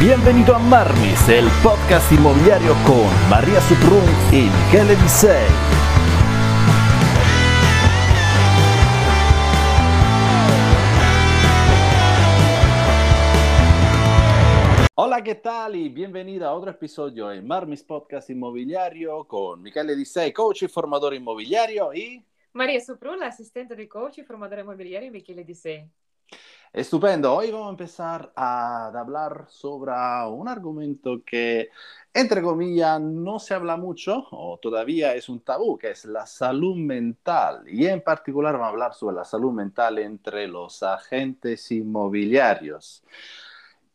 Bienvenido a Marmis, el podcast inmobiliario con María Suprun y Michele Disei. Hola, ¿qué tal? Y a otro episodio en Marmis Podcast Inmobiliario con Michele Disei, coach y formador inmobiliario y... María Suprun, asistente de coach y formador inmobiliario Michele Disei. Estupendo. Hoy vamos a empezar a hablar sobre un argumento que, entre comillas, no se habla mucho o todavía es un tabú, que es la salud mental. Y en particular vamos a hablar sobre la salud mental entre los agentes inmobiliarios.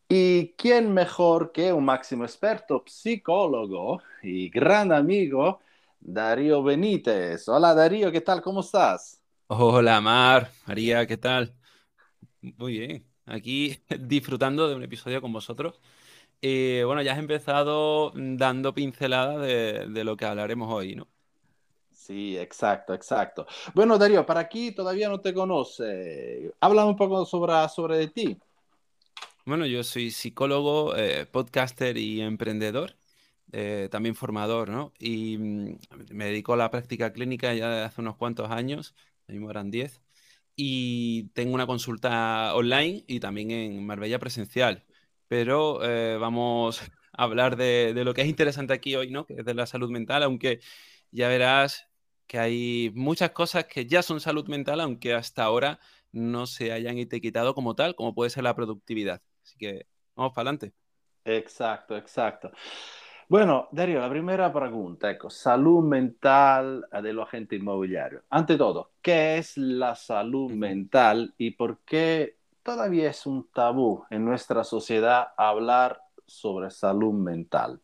¿Y quién mejor que un máximo experto, psicólogo y gran amigo, Darío Benítez? Hola Darío, ¿qué tal? ¿Cómo estás? Hola Mar, María, ¿qué tal? Muy bien, aquí disfrutando de un episodio con vosotros. Eh, bueno, ya has empezado dando pinceladas de, lo que hablaremos hoy, ¿no? Sí, exacto, exacto. Bueno, Darío, para aquí todavía no te conoce, habla un poco sobre, sobre ti. Bueno, yo soy psicólogo, eh, podcaster y emprendedor, eh, también formador, ¿no? Y mm, me dedico a la práctica clínica ya desde hace unos cuantos años, mismo eran 10 y tengo una consulta online y también en Marbella presencial. Pero eh, vamos a hablar de, lo que es interesante aquí hoy, ¿no? Que es de la salud mental, aunque ya verás que hay muchas cosas que ya son salud mental, aunque hasta ahora no se hayan etiquetado como tal, como puede ser la productividad. Así que vamos para adelante. Exacto, exacto. Bueno, Darío, la primera pregunta, ecco, salud mental de los agentes inmobiliarios. Ante todo, ¿qué es la salud mental y por qué todavía es un tabú en nuestra sociedad hablar sobre salud mental?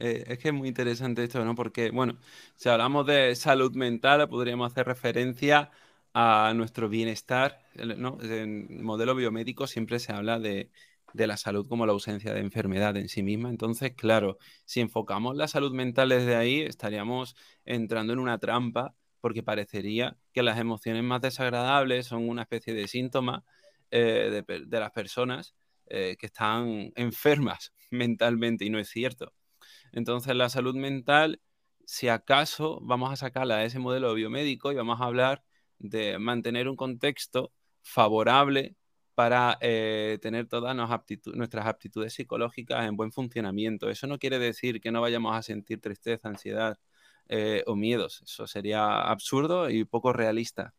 Eh, es que es muy interesante esto, ¿no? Porque, bueno, si hablamos de salud mental, podríamos hacer referencia a nuestro bienestar, ¿no? En el modelo biomédico siempre se habla de de la salud como la ausencia de enfermedad en sí misma. Entonces, claro, si enfocamos la salud mental desde ahí, estaríamos entrando en una trampa porque parecería que las emociones más desagradables son una especie de síntoma eh, de, las personas eh, que están enfermas mentalmente y no es cierto. Entonces, la salud mental, si acaso vamos a sacarla de ese modelo biomédico y vamos a hablar de mantener un contexto favorable para eh, tener todas nuestras aptitudes psicológicas en buen funcionamiento. Eso no quiere decir que no vayamos a sentir tristeza, ansiedad eh, o miedos. Eso sería absurdo y poco realista.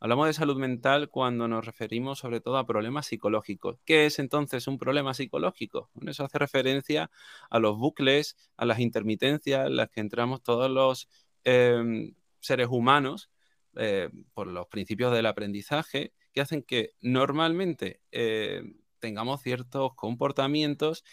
Hablamos de salud mental cuando nos referimos sobre todo a problemas psicológicos. ¿Qué es entonces un problema psicológico? eso hace referencia a los bucles, a las intermitencias en las que entramos todos los em, seres humanos eh, por los principios del aprendizaje que hacen que normalmente eh, tengamos ciertos comportamientos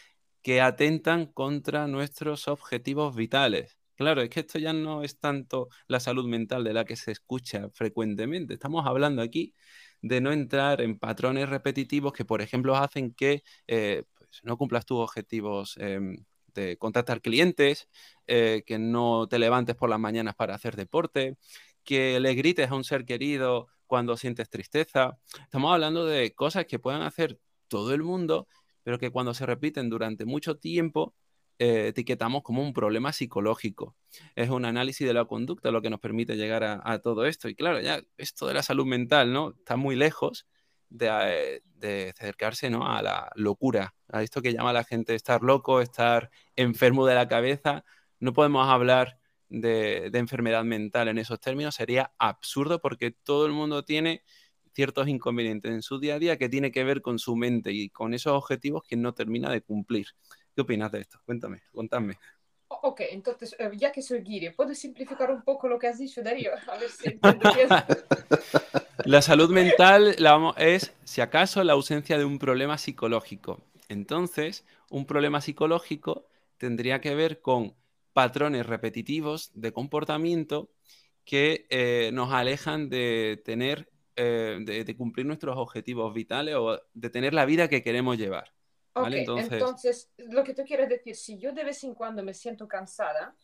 que atentan contra nuestros objetivos vitales. Claro, es que esto ya no es tanto la salud mental de la que se escucha frecuentemente. Estamos hablando aquí de no entrar en patrones repetitivos que, por ejemplo, hacen que eh, pues, no cumplas tus objetivos em, de contactar clientes, eh, que no te levantes por las mañanas para hacer deporte, que le grites a un ser querido cuando sientes tristeza. Estamos hablando de cosas que pueden hacer todo el mundo, pero que cuando se repiten durante mucho tiempo, eh, etiquetamos como un problema psicológico. Es un análisis de la conducta lo que nos permite llegar a, todo esto. Y claro, ya esto de la salud mental, ¿no? Está muy lejos de, eh, acercarse ¿no? a la locura, a esto que llama la gente estar loco, estar enfermo de la cabeza. No podemos hablar de, enfermedad mental en esos términos sería absurdo porque todo el mundo tiene ciertos inconvenientes en su día a día que tiene que ver con su mente y con esos objetivos que no termina de cumplir. ¿Qué opinas de esto? Cuéntame, contadme. Ok, entonces, eh, ya que soy guiri, ¿puedo simplificar un poco lo que has dicho, Darío? A ver si la salud mental la es, si acaso, la ausencia de un problema psicológico. Entonces, un problema psicológico tendría que ver con patrones repetitivos de comportamiento que eh, nos alejan de tener, eh, de, cumplir nuestros objetivos vitales o de tener la vida que queremos llevar. Entonces... lo que tú quieres decir, si yo de vez en cuando me siento cansada,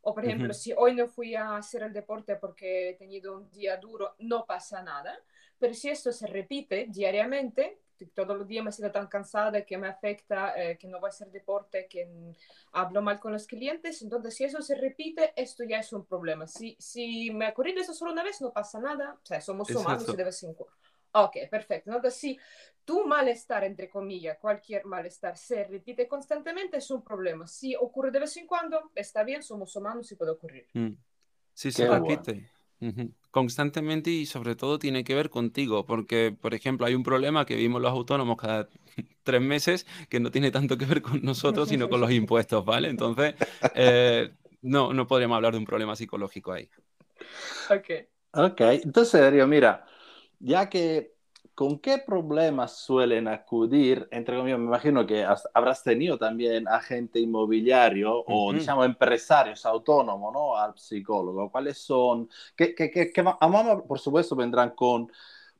o por ejemplo, si hoy no fui a hacer el deporte porque he tenido un día duro, no pasa nada, pero si esto se repite diariamente, todos los días me siento tan cansada que me afecta, eh, que no voy a hacer deporte, que hablo mal con los clientes. Entonces, si eso se repite, esto ya es un problema. Si, si me ha ocurrido eso solo una vez, no pasa nada. O sea, somos humanos y de vez en cuando. Ok, perfecto. Entonces, si tu malestar, entre comillas, cualquier malestar se repite constantemente, es un problema. Si ocurre de vez en cuando, está bien, somos humanos y puede ocurrir. Mm. Sí, se repite. Constantemente y sobre todo tiene que ver contigo, porque, por ejemplo, hay un problema que vimos los autónomos cada tres meses que no tiene tanto que ver con nosotros, sino con los impuestos, ¿vale? Entonces, eh, no, no podríamos hablar de un problema psicológico ahí. Ok. Ok, entonces, Darío, mira, ya que ¿con qué problemas suelen acudir? Entre comillas, me imagino que habrás tenido también agente inmobiliario o, digamos, empresarios autónomos, ¿no? Al psicólogo. ¿Cuáles son? Que, que, que, que por supuesto, vendrán con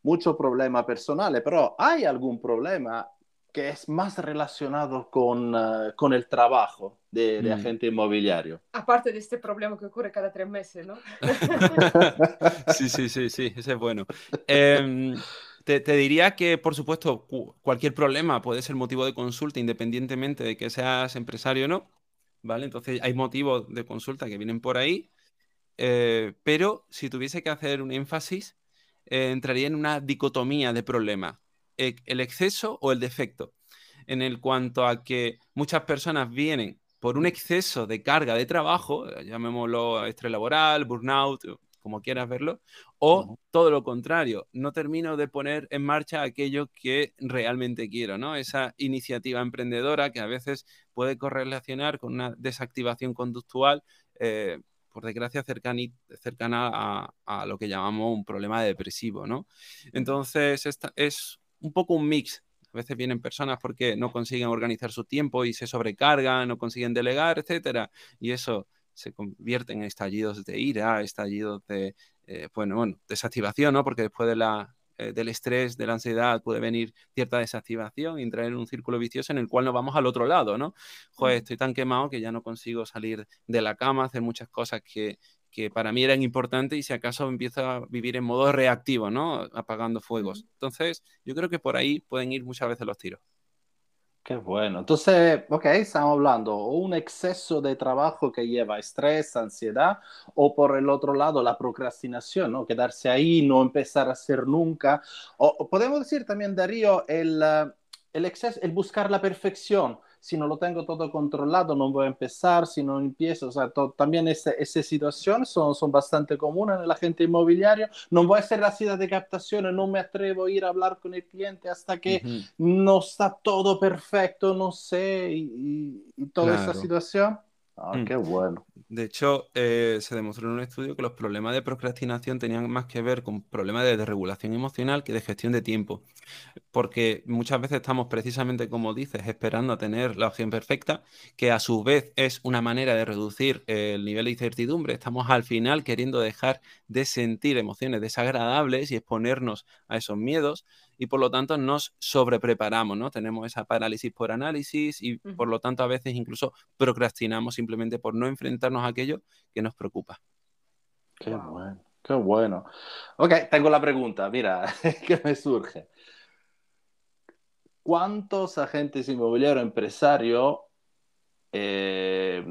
muchos problemas personales, pero ¿hay algún problema que es más relacionado con, eh, con el trabajo de, mm. agente inmobiliario. Aparte de este problema que ocurre cada tres meses, ¿no? sí, sí, sí, sí, ese es bueno. Em, te, diría que, por supuesto, cualquier problema puede ser motivo de consulta independientemente de que seas empresario o no, ¿vale? Entonces hay motivos de consulta que vienen por ahí, eh, pero si tuviese que hacer un énfasis, eh, entraría en una dicotomía de problema e, el exceso o el defecto, en el cuanto a que muchas personas vienen por un exceso de carga de trabajo, llamémoslo estrés laboral, burnout, como quieras verlo, o todo lo contrario, no termino de poner en marcha aquello que realmente quiero, ¿no? Esa iniciativa emprendedora que a veces puede correlacionar con una desactivación conductual. Eh, por desgracia, cercana a, a, lo que llamamos un problema depresivo, ¿no? Entonces, esta es un poco un mix. A veces vienen personas porque no consiguen organizar su tiempo y se sobrecargan, no consiguen delegar, etcétera, y eso se convierte en estallidos de ira, estallidos de, eh, bueno, bueno, desactivación, ¿no? Porque después de la, eh, del estrés, de la ansiedad, puede venir cierta desactivación y entrar en un círculo vicioso en el cual nos vamos al otro lado, ¿no? Joder, estoy tan quemado que ya no consigo salir de la cama, hacer muchas cosas que, que para mí eran importantes y si acaso empiezo a vivir en modo reactivo, ¿no? Apagando fuegos. Entonces, yo creo que por ahí pueden ir muchas veces los tiros. Qué bueno. Entonces, ok, estamos hablando o un exceso de trabajo que lleva estrés, ansiedad, o por el otro lado la procrastinación, ¿no? Quedarse ahí, no empezar a hacer nunca. O, podemos decir también, Darío, el, eh, el exceso, el buscar la perfección si no lo tengo todo controlado, no voy a empezar, si no empiezo, o sea, también esas situaciones son, son bastante comunes en el agente inmobiliario. No voy a hacer la ciudad de captaciones, no me atrevo a ir a hablar con el cliente hasta que no está todo perfecto, no sé, y, toda esa situación. Ah, mm. qué bueno. De hecho, eh, se demostró en un estudio que los problemas de procrastinación tenían más que ver con problemas de desregulación emocional que de gestión de tiempo. Porque muchas veces estamos precisamente, como dices, esperando a tener la opción perfecta, que a su vez es una manera de reducir el nivel de incertidumbre. Estamos al final queriendo dejar de sentir emociones desagradables y exponernos a esos miedos y por lo tanto nos sobrepreparamos, ¿no? Tenemos esa parálisis por análisis y por lo tanto a veces incluso procrastinamos simplemente por no enfrentarnos a aquello que nos preocupa. Qué bueno, qué bueno. Ok, tengo la pregunta, mira, que me surge. ¿Cuántos agentes inmobiliarios empresarios, eh,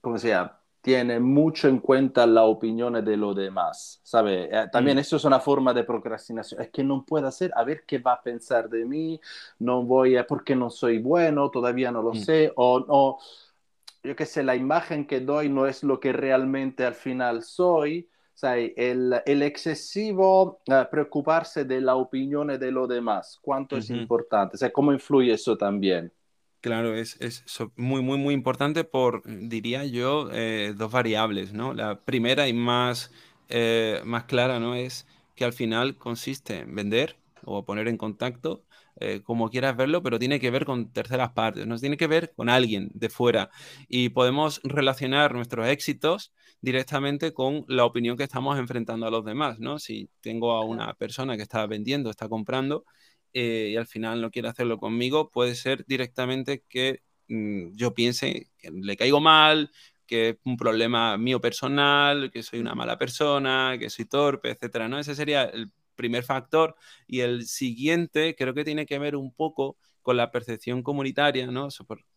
¿cómo se llama? Tiene mucho en cuenta la opinión de los demás, ¿sabe? Eh, también mm. eso es una forma de procrastinación, es que no puedo hacer, a ver qué va a pensar de mí, no voy a, porque no soy bueno, todavía no lo mm. sé, o, o yo qué sé, la imagen que doy no es lo que realmente al final soy, ¿sabe? El, el excesivo uh, preocuparse de la opinión de los demás, cuánto es importante, o sea, cómo influye eso también. Claro, es, muy, muy, muy importante por, diría yo, eh, dos variables, ¿no? La primera y más, eh, más clara, ¿no? Es que al final consiste en vender o poner en contacto, eh, como quieras verlo, pero tiene que ver con terceras partes, ¿no? Tiene que ver con alguien de fuera y podemos relacionar nuestros éxitos directamente con la opinión que estamos enfrentando a los demás, ¿no? Si tengo a una persona que está vendiendo, está comprando, eh, y al final no quiere hacerlo conmigo, puede ser directamente que mm, yo piense que le caigo mal, que es un problema mío personal, que soy una mala persona, que soy torpe, etcétera, ¿no? Ese sería el primer factor. Y el siguiente creo que tiene que ver un poco con la percepción comunitaria ¿no?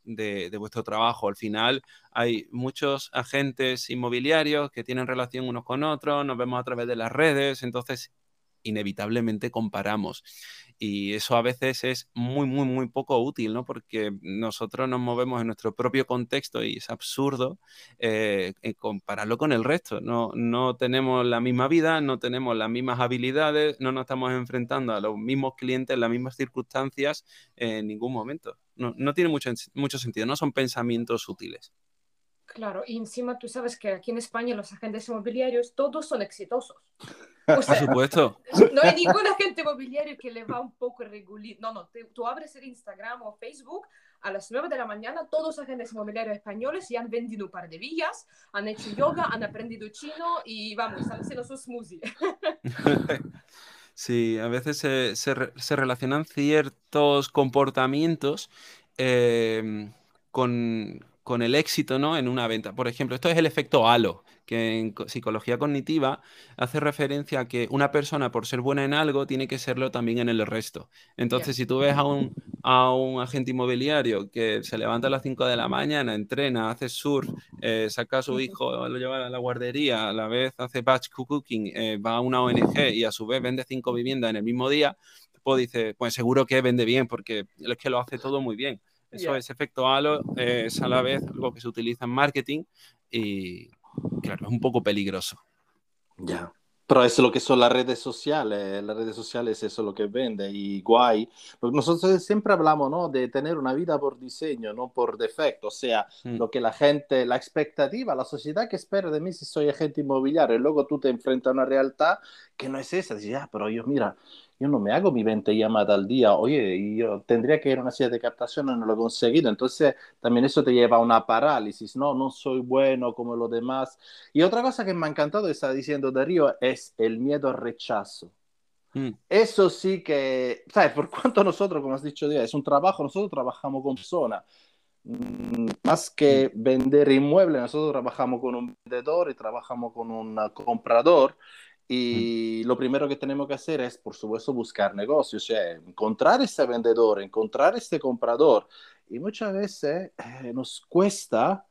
de, de, vuestro trabajo. Al final hay muchos agentes inmobiliarios que tienen relación unos con otros, nos vemos a través de las redes, entonces inevitablemente comparamos. Y eso a veces es muy, muy, muy poco útil, ¿no? Porque nosotros nos movemos en nuestro propio contexto y es absurdo eh, compararlo con el resto. No, no tenemos la misma vida, no tenemos las mismas habilidades, no nos estamos enfrentando a los mismos clientes en las mismas circunstancias en ningún momento. No, no tiene mucho, mucho sentido, no son pensamientos útiles. Claro, y encima tú sabes que aquí en España los agentes inmobiliarios todos son exitosos. Por supuesto. No hay ningún agente inmobiliario que le va un poco regular. No, no, tú abres el Instagram o Facebook a las 9 de la mañana, todos los agentes inmobiliarios españoles ya han vendido un par de villas, han hecho yoga, han aprendido chino y vamos, están haciendo su smoothie. Sí, a veces se, se, relacionan ciertos comportamientos eh, con, con el éxito ¿no? en una venta. Por ejemplo, esto es el efecto halo, que en psicología cognitiva hace referencia a que una persona por ser buena en algo tiene que serlo también en el resto. Entonces, si tú ves a un, a un, agente inmobiliario que se levanta a las 5 de la mañana, entrena, hace surf, eh, saca a su hijo, lo lleva a la guardería, a la vez hace batch cooking, eh, va a una ONG y a su vez vende cinco viviendas en el mismo día, pues dice, pues seguro que vende bien porque es que lo hace todo muy bien. Eso, es efecto halo, es a la vez algo que se utiliza en marketing y, claro, es un poco peligroso. Ya. Pero es lo que son las redes sociales, las redes sociales eso es lo que vende y guay. Porque nosotros siempre hablamos ¿no? de tener una vida por diseño, no por defecto. O sea, mm. lo que la gente, la expectativa, la sociedad que espera de mí si soy agente inmobiliario y luego tú te enfrentas a una realidad que no es esa. Dices, ya, pero yo, mira, yo no me hago mi 20 llamadas al día, oye, y yo tendría que ir a una serie de captación y no lo he conseguido. Entonces, también eso te lleva a una parálisis, no, no soy bueno como los demás. Y otra cosa que me ha encantado, está diciendo Darío, es el miedo al rechazo. Mm. Eso sí que, ¿sabes? Por cuanto nosotros, como has dicho, es un trabajo, nosotros trabajamos con personas. Mm, más que mm. vender inmuebles, nosotros trabajamos con un vendedor y trabajamos con un comprador. Y lo primero que tenemos que hacer es, por supuesto, buscar negocios, o sea, encontrar ese vendedor, encontrar este comprador. Y muchas veces eh, nos cuesta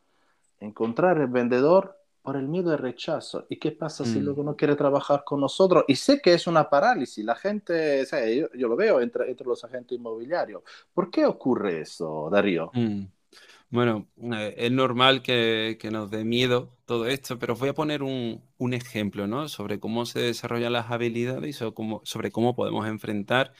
encontrar el vendedor por el miedo al rechazo. ¿Y qué pasa si mm. luego no quiere trabajar con nosotros? Y sé que es una parálisis. La gente, o sea, yo, lo veo entre, entre, los agentes inmobiliarios. ¿Por qué ocurre eso, Darío? Mm. Bueno, eh, es normal que, nos dé miedo todo esto, pero voy a poner un, ejemplo, ¿no? Sobre cómo se desarrollan las habilidades y sobre cómo, sobre cómo podemos enfrentar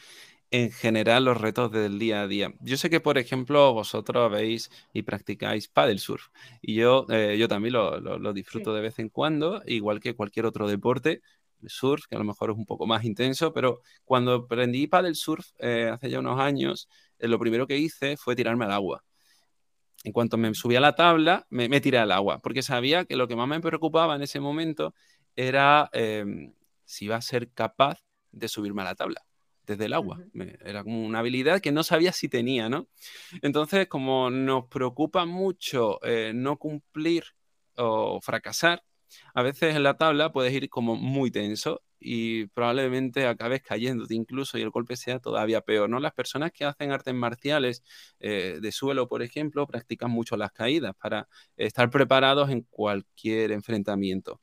en general los retos del día a día. Yo sé que, por ejemplo, vosotros veis y practicáis paddle surf y yo, eh, yo también lo, disfruto de vez en cuando, igual que cualquier otro deporte, surf, que a lo mejor es un poco más intenso, pero cuando aprendí paddle surf eh, hace ya unos años, lo primero que hice fue tirarme al agua en cuanto me subí a la tabla, me, tiré al agua, porque sabía que lo que más me preocupaba en ese momento era em, si iba a ser capaz de subirme a la tabla desde el agua. era como una habilidad que no sabía si tenía, ¿no? Entonces, como nos preocupa mucho eh, no cumplir o fracasar, a veces en la tabla puedes ir como muy tenso y probablemente acabes cayéndote incluso y el golpe sea todavía peor, ¿no? Las personas que hacen artes marciales eh, de suelo, por ejemplo, practican mucho las caídas para estar preparados en cualquier enfrentamiento.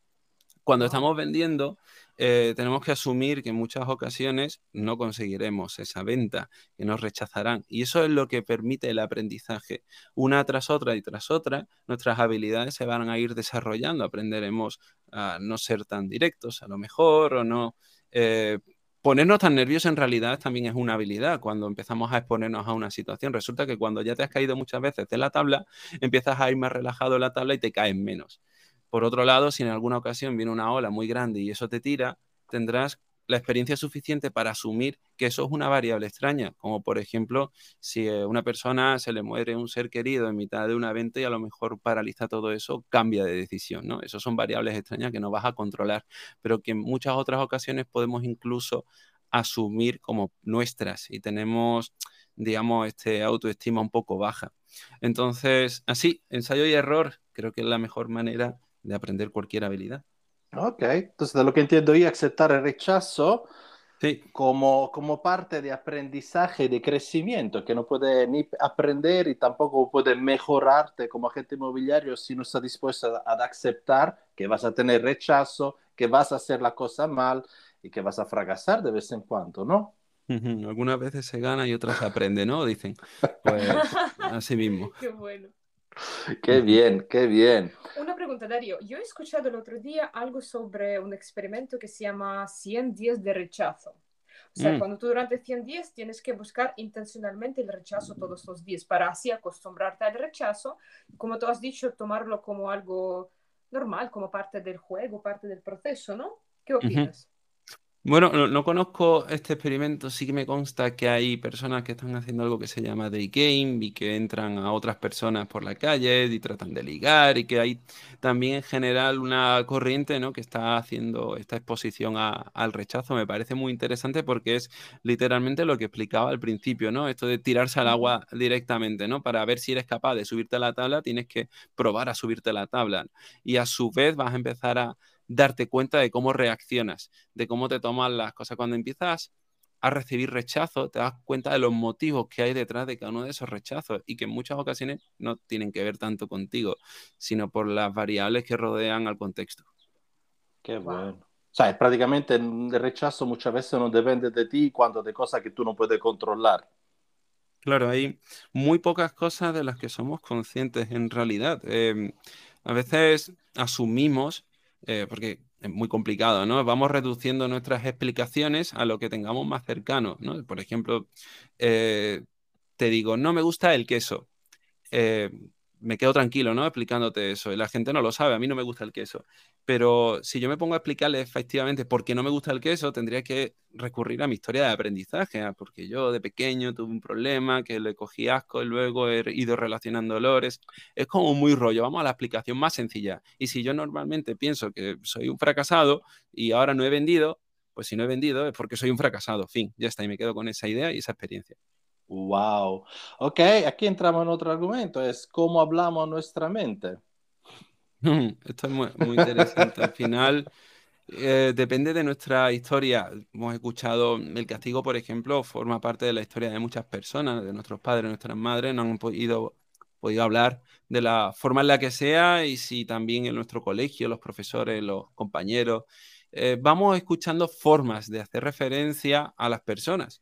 Cuando estamos vendiendo, eh, tenemos que asumir que en muchas ocasiones no conseguiremos esa venta, que nos rechazarán. Y eso es lo que permite el aprendizaje. Una tras otra y tras otra, nuestras habilidades se van a ir desarrollando. Aprenderemos a no ser tan directos, a lo mejor, o no. Eh, ponernos tan nerviosos en realidad también es una habilidad. Cuando empezamos a exponernos a una situación, resulta que cuando ya te has caído muchas veces de la tabla, empiezas a ir más relajado en la tabla y te caes menos. Por otro lado, si en alguna ocasión viene una ola muy grande y eso te tira, tendrás la experiencia suficiente para asumir que eso es una variable extraña, como por ejemplo si a una persona se le muere un ser querido en mitad de una venta y a lo mejor paraliza todo eso, cambia de decisión, ¿no? Esas son variables extrañas que no vas a controlar, pero que en muchas otras ocasiones podemos incluso asumir como nuestras y tenemos, digamos, este autoestima un poco baja. Entonces, así, ensayo y error, creo que es la mejor manera de aprender cualquier habilidad. Ok, entonces de lo que entiendo yo, aceptar el rechazo Sí. Como, como parte de aprendizaje, de crecimiento, que no puede ni aprender y tampoco puede mejorarte como agente inmobiliario si no estás dispuesto a, a aceptar que vas a tener rechazo, que vas a hacer la cosa mal y que vas a fracasar de vez en cuando, ¿no? Algunas veces se gana y otras se aprende, ¿no? Dicen. Pues así mismo. Qué bueno. Qué bien, qué bien. Una pregunta, Darío. Yo he escuchado el otro día algo sobre un experimento que se llama 100 días de rechazo. O sea, Mm. cuando tú durante 100 días tienes que buscar intencionalmente el rechazo todos los días para así acostumbrarte al rechazo. Como tú has dicho, tomarlo como algo normal, como parte del juego, parte del proceso, ¿no? ¿Qué opinas? Bueno, no, no conozco este experimento, sí que me consta que hay personas que están haciendo algo que se llama day game y que entran a otras personas por la calle y tratan de ligar y que hay también en general una corriente, ¿no? que está haciendo esta exposición a- al rechazo. Me parece muy interesante porque es literalmente lo que explicaba al principio, ¿no? Esto de tirarse al agua directamente, ¿no? Para ver si eres capaz de subirte a la tabla, tienes que probar a subirte a la tabla y a su vez vas a empezar a darte cuenta de cómo reaccionas de cómo te toman las cosas. Cuando empiezas a recibir rechazo, te das cuenta de los motivos que hay detrás de cada uno de esos rechazos y que en muchas ocasiones no tienen que ver tanto contigo, sino por las variables que rodean al contexto. Qué bueno. O sea, prácticamente el rechazo muchas veces no depende de ti cuando de cosas que tú no puedes controlar. Claro, hay muy pocas cosas de las que somos conscientes en realidad. Eh, a veces asumimos, eh, porque es muy complicado, ¿no? Vamos reduciendo nuestras explicaciones a lo que tengamos más cercano, ¿no? Por ejemplo, eh, te digo, no me gusta el queso. Eh, me quedo tranquilo, ¿no? Explicándote eso. Y la gente no lo sabe, a mí no me gusta el queso. Pero si yo me pongo a explicarle efectivamente por qué no me gusta el queso, tendría que recurrir a mi historia de aprendizaje, porque yo de pequeño tuve un problema que le cogí asco y luego he ido relacionando olores. Es como muy rollo, vamos a la explicación más sencilla. Y si yo normalmente pienso que soy un fracasado y ahora no he vendido, pues si no he vendido es porque soy un fracasado. Fin, ya está, y me quedo con esa idea y esa experiencia. Wow. Ok, aquí entramos en otro argumento, es cómo hablamos nuestra mente. Esto es muy, interesante. Al final, eh, depende de nuestra historia. Hemos escuchado el castigo, por ejemplo, forma parte de la historia de muchas personas, de nuestros padres, nuestras madres, no han podido, podido hablar de la forma en la que sea y si también en nuestro colegio, los profesores, los compañeros, eh, vamos escuchando formas de hacer referencia a las personas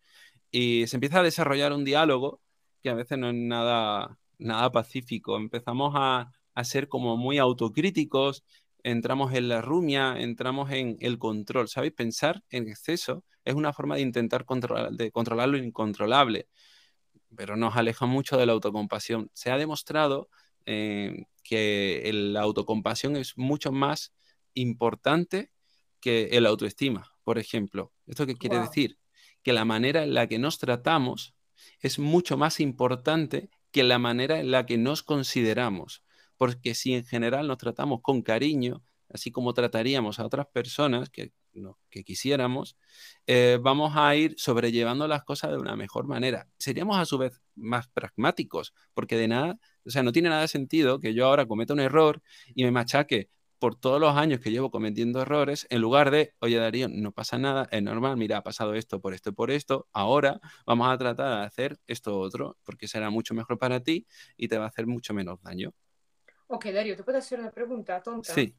y se empieza a desarrollar un diálogo que a veces no es nada, nada pacífico. Empezamos a, a ser como muy autocríticos, entramos en la rumia, entramos en el control. ¿Sabéis? Pensar en exceso es una forma de intentar controlar, de controlar lo incontrolable, pero nos aleja mucho de la autocompasión. Se ha demostrado eh, que el- la autocompasión es mucho más importante que el autoestima, por ejemplo. ¿Esto qué quiere Wow. decir? Que la manera en la que nos tratamos es mucho más importante que la manera en la que nos consideramos. Porque si en general nos tratamos con cariño, así como trataríamos a otras personas que, no, que quisiéramos, eh, vamos a ir sobrellevando las cosas de una mejor manera. Seríamos a su vez más pragmáticos, porque de nada, o sea, no tiene nada de sentido que yo ahora cometa un error y me machaque por todos los años que llevo cometiendo errores, en lugar de, oye Darío, no pasa nada, es normal, mira, ha pasado esto por esto y por esto, ahora vamos a tratar de hacer esto otro, porque será mucho mejor para ti y te va a hacer mucho menos daño. Ok, Darío, ¿te puedo hacer una pregunta tonta? Sí,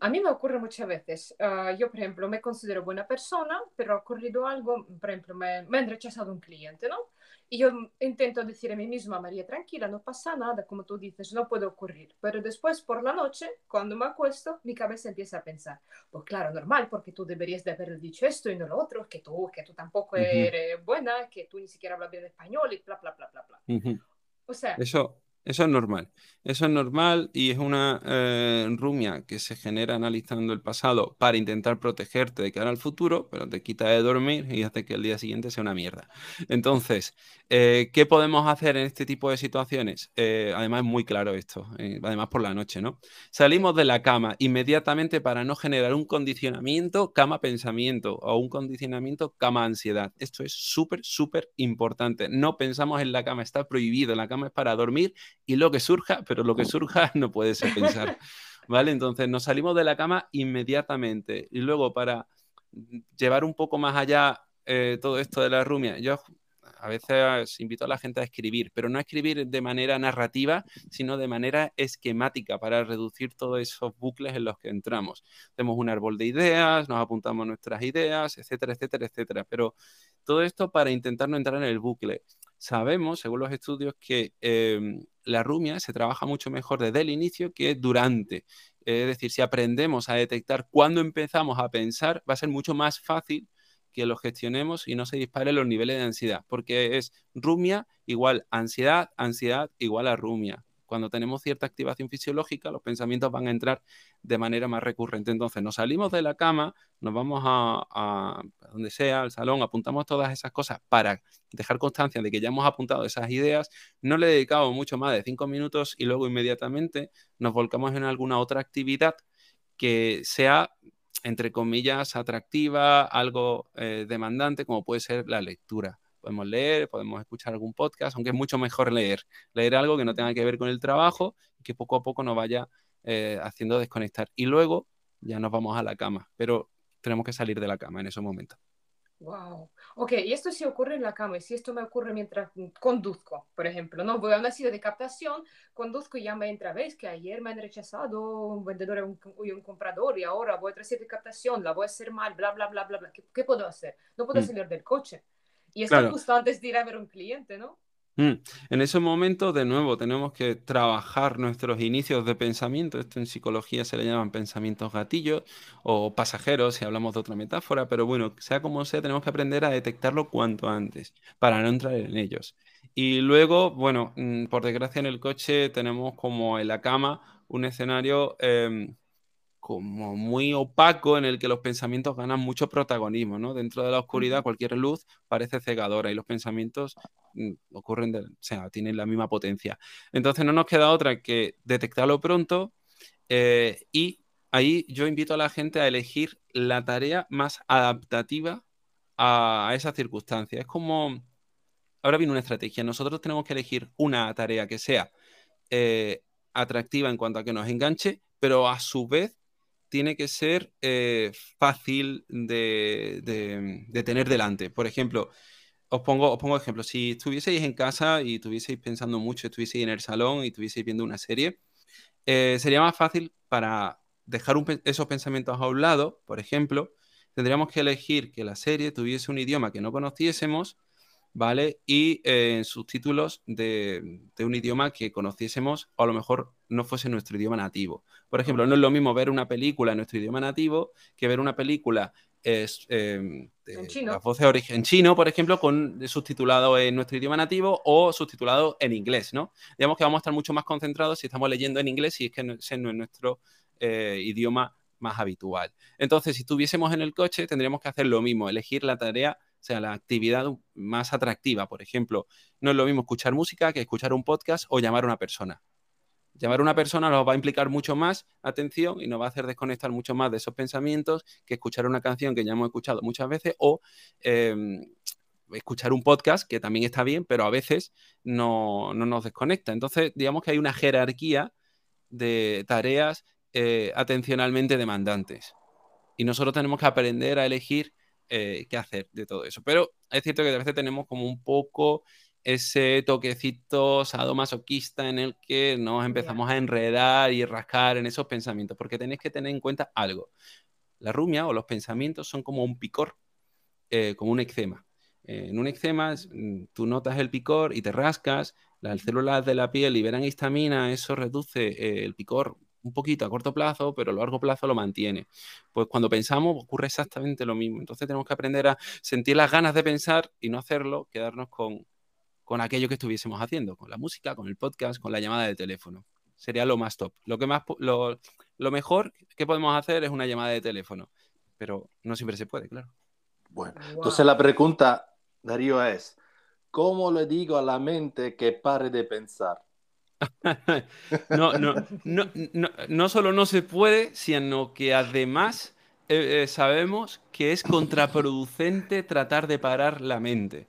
A mí me ocurre muchas veces. Ah, yo, por ejemplo, me considero buena persona, pero ha ocurrido algo, por ejemplo, me, me han rechazado un cliente, ¿no? Y yo intento decir a mí misma, María, tranquila, no pasa nada, como tú dices, no puede ocurrir. Pero después, por la noche, cuando me acuesto, mi cabeza empieza a pensar, pues claro, normal, porque tú deberías de haber dicho esto y no lo otro, que tú, que tú tampoco eres buena, que tú ni siquiera hablas bien español y bla, bla, bla, bla, bla. O sea, Eso, eso es normal. Eso es normal y es una eh, rumia que se genera analizando el pasado para intentar protegerte de cara al futuro, pero te quita de dormir y hace que el día siguiente sea una mierda. Entonces, eh, ¿qué podemos hacer en este tipo de situaciones? Eh, además, es muy claro esto, eh, además por la noche, ¿no? Salimos de la cama inmediatamente para no generar un condicionamiento cama-pensamiento o un condicionamiento cama-ansiedad. Esto es súper, súper importante. No pensamos en la cama, está prohibido. La cama es para dormir y lo que surja, pero lo que surja no puede ser pensar. ¿Vale? Entonces nos salimos de la cama inmediatamente y luego para llevar un poco más allá todo esto de la rumia. Yo a veces invito a la gente a escribir, pero no a escribir de manera narrativa, sino de manera esquemática para reducir todos esos bucles en los que entramos. Tenemos un árbol de ideas, nos apuntamos nuestras ideas, etcétera, etcétera, etcétera. Pero todo esto para intentar no entrar en el bucle. Sabemos, según los estudios, que em, la rumia se trabaja mucho mejor desde el inicio que durante. Es decir, si aprendemos a detectar cuándo empezamos a pensar, va a ser mucho más fácil que lo gestionemos y no se disparen los niveles de ansiedad, porque es rumia igual ansiedad, ansiedad igual a rumia. Cuando tenemos cierta activación fisiológica, los pensamientos van a entrar de manera más recurrente. Entonces, nos salimos de la cama, nos vamos a, donde sea, al salón, apuntamos todas esas cosas para dejar constancia de que ya hemos apuntado esas ideas, no le dedicamos mucho más de cinco minutos y luego inmediatamente nos volcamos en alguna otra actividad que sea entre comillas, atractiva, algo eh, demandante, como puede ser la lectura. Podemos leer, podemos escuchar algún podcast, aunque es mucho mejor leer. Leer algo que no tenga que ver con el trabajo y que poco a poco nos vaya eh, haciendo desconectar. Y luego ya nos vamos a la cama, pero tenemos que salir de la cama en esos momentos. Wow. Ok, y esto sí ocurre en la cama, y si esto me ocurre mientras conduzco, por ejemplo, ¿no? Voy a una ciudad de captación, conduzco y ya me entra, ves que ayer me han rechazado un vendedor y un, comprador y ahora voy a otra de captación, la voy a hacer mal, bla, bla, bla, bla, bla. ¿Qué, puedo hacer? No puedo mm. salir del coche. Y esto justo antes de ir a ver un cliente, ¿no? Mm. En ese momento, de nuevo, tenemos que trabajar nuestros inicios de pensamiento. Esto en psicología se le llaman pensamientos gatillos o pasajeros, si hablamos de otra metáfora, pero bueno, sea como sea, tenemos que aprender a detectarlo cuanto antes para no entrar en ellos. Y luego, bueno, mm, por desgracia en el coche tenemos como en la cama un escenario em, como muy opaco en el que los pensamientos ganan mucho protagonismo, ¿no? Dentro de la oscuridad cualquier luz parece cegadora y los pensamientos mm, ocurren, o sea, tienen la misma potencia. Entonces no nos queda otra que detectarlo pronto eh, y ahí yo invito a la gente a elegir la tarea más adaptativa a, esa circunstancia. Es como, ahora viene una estrategia, nosotros tenemos que elegir una tarea que sea eh, atractiva en cuanto a que nos enganche, pero a su vez tiene que ser eh, fácil de, tener delante. Por ejemplo, os pongo, os pongo ejemplo, si estuvieseis en casa y estuvieseis pensando mucho, estuvieseis en el salón y estuvieseis viendo una serie, eh, sería más fácil para dejar esos pensamientos a un lado, por ejemplo, tendríamos que elegir que la serie tuviese un idioma que no conociésemos ¿vale? Y eh, subtítulos de, un idioma que conociésemos o a lo mejor no fuese nuestro idioma nativo. Por ejemplo, no es lo mismo ver una película en nuestro idioma nativo que ver una película es, em, en chino. de origen chino, por ejemplo, con subtitulado en nuestro idioma nativo o subtitulado en inglés, ¿no? Digamos que vamos a estar mucho más concentrados si estamos leyendo en inglés y es que no, es nuestro eh, idioma más habitual. Entonces, si estuviésemos en el coche, tendríamos que hacer lo mismo, elegir la tarea o sea, la actividad más atractiva, por ejemplo, no es lo mismo escuchar música que escuchar un podcast o llamar a una persona. Llamar a una persona nos va a implicar mucho más atención y nos va a hacer desconectar mucho más de esos pensamientos que escuchar una canción que ya hemos escuchado muchas veces o em, escuchar un podcast que también está bien, pero a veces no, nos desconecta. Entonces, digamos que hay una jerarquía de tareas eh, atencionalmente demandantes. Y nosotros tenemos que aprender a elegir eh, qué hacer de todo eso. Pero es cierto que a veces tenemos como un poco ese toquecito sadomasoquista en el que nos empezamos a enredar y rascar en esos pensamientos, porque tenéis que tener en cuenta algo. La rumia o los pensamientos son como un picor, eh, como un eczema. Eh, en un eczema mm, tú notas el picor y te rascas, las células de la piel liberan histamina, eso reduce el picor un poquito a corto plazo, pero a largo plazo lo mantiene. Pues cuando pensamos ocurre exactamente lo mismo. Entonces tenemos que aprender a sentir las ganas de pensar y no hacerlo, quedarnos con, con aquello que estuviésemos haciendo, con la música, con el podcast, con la llamada de teléfono. Sería lo más top. Lo, que más, lo, lo mejor que podemos hacer es una llamada de teléfono, pero no siempre se puede, claro. Bueno, entonces la pregunta, Darío, es, ¿cómo le digo a la mente que pare de pensar? no, no, no, no, solo no se puede, sino que además eh, eh, sabemos que es contraproducente tratar de parar la mente,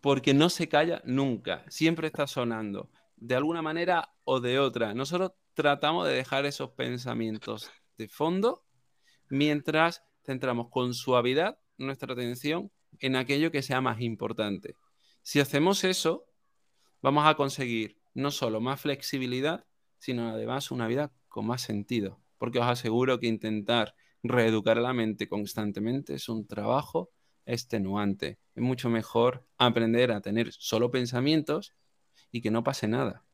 porque no se calla nunca, siempre está sonando, de alguna manera o de otra. Nosotros tratamos de dejar esos pensamientos de fondo mientras centramos con suavidad nuestra atención en aquello que sea más importante. Si hacemos eso, vamos a conseguir no solo más flexibilidad, sino además una vida con más sentido. Porque os aseguro que intentar reeducar la mente constantemente es un trabajo extenuante. Es mucho mejor aprender a tener solo pensamientos y que no pase nada.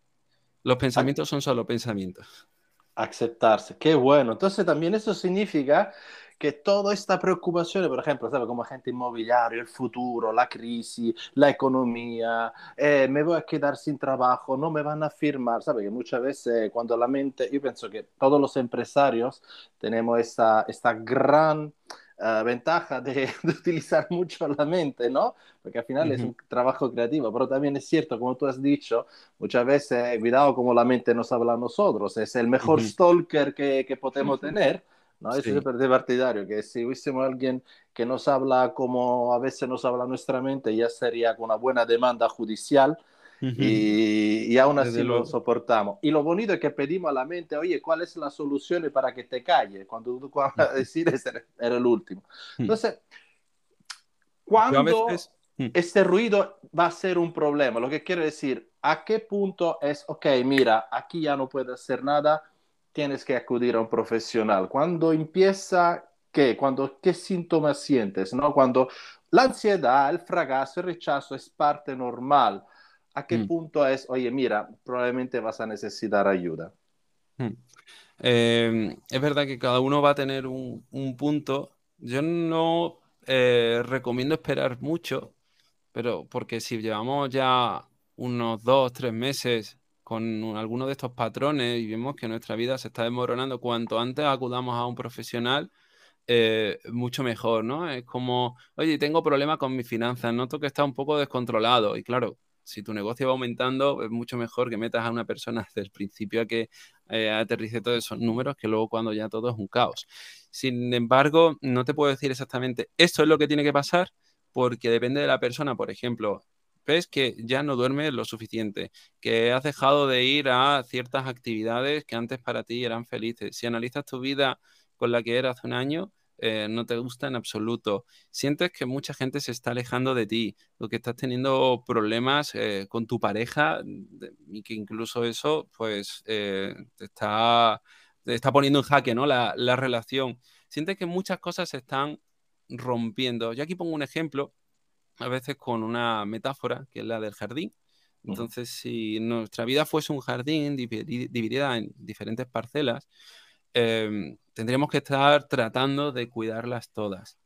Los pensamientos son solo pensamientos. Aceptarse, qué bueno. Entonces también eso significa que toda esta preocupación, por ejemplo, ¿sabe? como agente inmobiliario, el futuro, la crisis, la economía, eh, me voy a quedar sin trabajo, no me van a firmar, ¿sabe? Que muchas veces cuando la mente, yo pienso que todos los empresarios tenemos esta, esta gran... Uh, ventaja de, de, utilizar mucho la mente, ¿no? Porque al final uh -huh. es un trabajo creativo, pero también es cierto, como tú has dicho, muchas veces, cuidado como la mente nos habla a nosotros, es el mejor uh -huh. stalker que, que podemos tener, ¿no? Sí. es partidario, que si hubiésemos alguien que nos habla como a veces nos habla nuestra mente, ya sería con una buena demanda judicial uh -huh. y, y, aún así Desde lo luego. soportamos. Y lo bonito es que pedimos a la mente, oye, ¿cuál es la solución para que te calle? Cuando tú vas a decir, ese era el último. Entonces, cuando veces... este ruido va a ser un problema, lo que quiero decir, ¿a qué punto es, ok, mira, aquí ya no puedo hacer nada, tienes que acudir a un profesional. Cuando empieza, ¿qué? Cuando, ¿Qué síntomas sientes? ¿no? Cuando la ansiedad, el fracaso, el rechazo es parte normal. ¿A qué mm. punto es, oye, mira, probablemente vas a necesitar ayuda? Mm. Eh, es verdad que cada uno va a tener un, un punto. Yo no eh, recomiendo esperar mucho, pero porque si llevamos ya unos dos, tres meses con alguno de estos patrones y vemos que nuestra vida se está desmoronando, cuanto antes acudamos a un profesional, eh, mucho mejor, ¿no? Es como, oye, tengo problemas con mis finanzas, noto que está un poco descontrolado. Y claro, si tu negocio va aumentando, es mucho mejor que metas a una persona desde el principio a que eh, aterrice todos esos números que luego cuando ya todo es un caos. Sin embargo, no te puedo decir exactamente esto es lo que tiene que pasar porque depende de la persona. Por ejemplo, ves que ya no duermes lo suficiente, que has dejado de ir a ciertas actividades que antes para ti eran felices. Si analizas tu vida con la que era hace un año, eh, no te gusta en absoluto. Sientes que mucha gente se está alejando de ti, o que estás teniendo problemas eh, con tu pareja y que incluso eso pues eh, te, está, te está poniendo en jaque ¿no? la, la relación. Sientes que muchas cosas se están rompiendo. Yo aquí pongo un ejemplo a veces con una metáfora, que es la del jardín. Entonces, si nuestra vida fuese un jardín dividida en diferentes parcelas, eh, tendríamos que estar tratando de cuidarlas todas.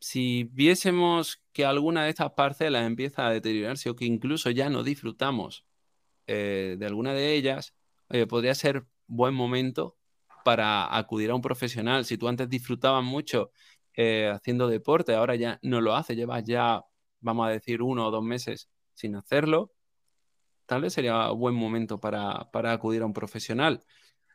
Si viésemos que alguna de estas parcelas empieza a deteriorarse o que incluso ya no disfrutamos eh, de alguna de ellas, podría ser buen momento para acudir a un profesional. Si tú antes disfrutabas mucho eh, haciendo deporte, ahora ya no lo hace, llevas ya, vamos a decir, uno o dos meses sin hacerlo, tal vez sería buen momento para, para acudir a un profesional.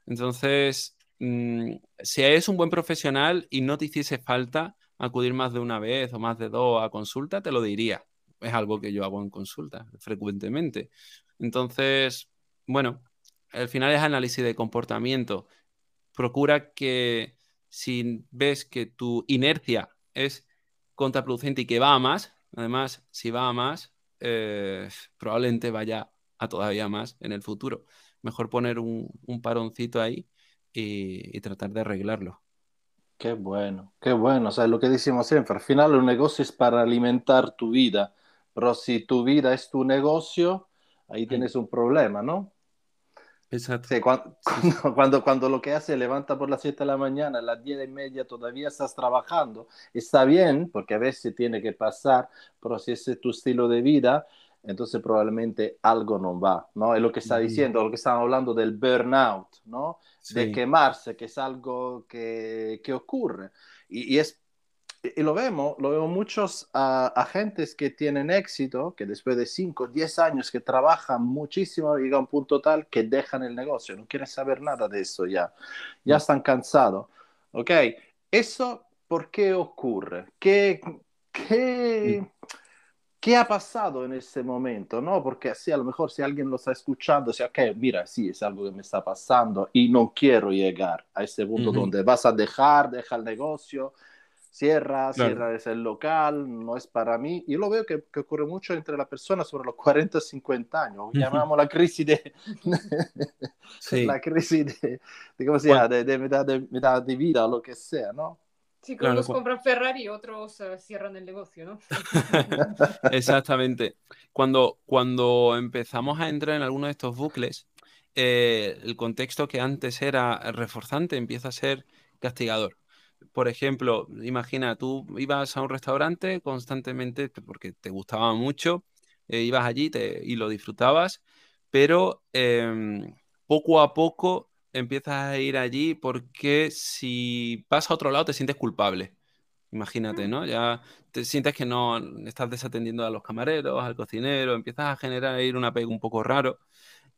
Entonces, mmm, si es un buen profesional y no te hiciese falta acudir más de una vez o más de dos a consulta, te lo diría. Es algo que yo hago en consulta frecuentemente. Entonces, bueno, al final es análisis de comportamiento. Procura que si ves que tu inercia es contraproducente y que va a más, además, si va a más, eh, probablemente vaya a todavía más en el futuro. Mejor poner un, un paroncito ahí y, y, tratar de arreglarlo. Qué bueno, qué bueno. O sea, lo que decimos siempre, al final un negocio es para alimentar tu vida, pero si tu vida es tu negocio, ahí tienes un problema, ¿no? Exacto. Sí, cuando, cuando, cuando, cuando, lo que hace levanta por las 7 de la mañana, a las 10 y media todavía estás trabajando, está bien, porque a veces tiene que pasar, pero si ese es tu estilo de vida, entonces probablemente algo no va, ¿no? Es lo que está diciendo, lo que estamos hablando del burnout, ¿no? Sí. De quemarse, que es algo que, que ocurre. Y, y es y lo vemos, lo vemos muchos uh, agentes que tienen éxito, que después de 5, 10 años que trabajan muchísimo, llega a un punto tal que dejan el negocio, no quieren saber nada de eso ya, ya están cansados. ¿Ok? ¿Eso por qué ocurre? ¿Qué, qué, qué ha pasado en ese momento? ¿no? Porque así a lo mejor si alguien lo está escuchando, dice, ok, mira, sí, es algo que me está pasando y no quiero llegar a ese punto uh -huh. donde vas a dejar, deja el negocio cierra, cierra es el local, no es para mí. Yo lo veo que, que ocurre mucho entre las personas sobre los 40 o 50 años. Llamamos la crisis de... sí. la crisis de, de ¿cómo se llama? De, de, mitad de, mitad de vida o lo que sea, ¿no? Sí, como unos compran Ferrari y otros uh, cierran el negocio, ¿no? Exactamente. Cuando, cuando empezamos a entrar en alguno de estos bucles, eh, el contexto que antes era reforzante empieza a ser castigador por ejemplo, imagina, tú ibas a un restaurante constantemente porque te gustaba mucho, eh, ibas allí y lo disfrutabas, pero em, poco a poco empiezas a ir allí porque si vas a otro lado te sientes culpable. Imagínate. ¿no? Ya te sientes que no estás desatendiendo a los camareros, al cocinero, empiezas a generar ir un apego un poco raro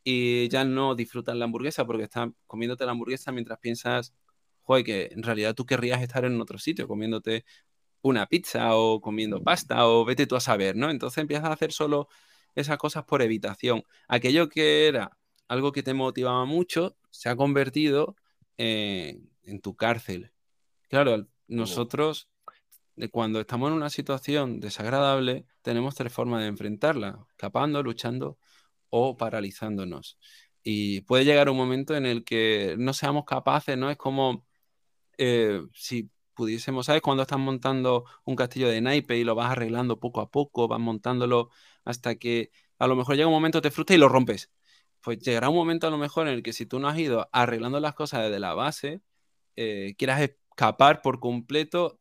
y ya no disfrutas la hamburguesa porque estás comiéndote la hamburguesa mientras piensas joder, que en realidad tú querrías estar en otro sitio comiéndote una pizza o comiendo pasta o vete tú a saber, ¿no? Entonces empiezas a hacer solo esas cosas por evitación. Aquello que era algo que te motivaba mucho se ha convertido en tu cárcel. Claro, nosotros cuando estamos en una situación desagradable tenemos tres formas de enfrentarla, escapando, luchando o paralizándonos. Y puede llegar un momento en el que no seamos capaces, ¿no? Es como eh, si pudiésemos, ¿sabes? Cuando estás montando un castillo de naipe y lo vas arreglando poco a poco, vas montándolo hasta que a lo mejor llega un momento, te frustra y lo rompes. Pues llegará un momento a lo mejor en el que si tú no has ido arreglando las cosas desde la base, eh, quieras escapar por completo